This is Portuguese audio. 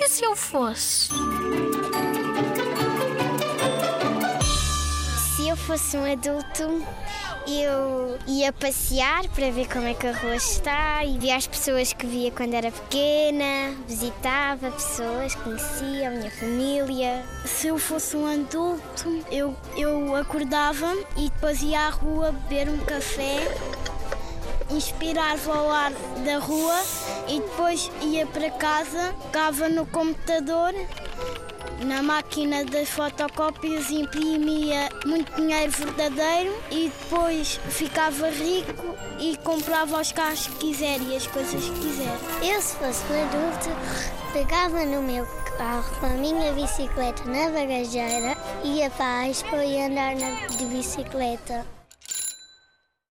E se eu fosse? Se eu fosse um adulto, eu ia passear para ver como é que a rua está e via as pessoas que via quando era pequena, visitava pessoas, conhecia a minha família. Se eu fosse um adulto, eu, eu acordava e depois ia à rua beber um café, inspirava ao ar da rua e depois ia para casa, ficava no computador na máquina das fotocópias imprimia muito dinheiro verdadeiro e depois ficava rico e comprava os carros que quiser e as coisas que quiser. Eu, se fosse um adulto, pegava no meu carro com a minha bicicleta na bagageira, ia para a Expo e andar na, de bicicleta.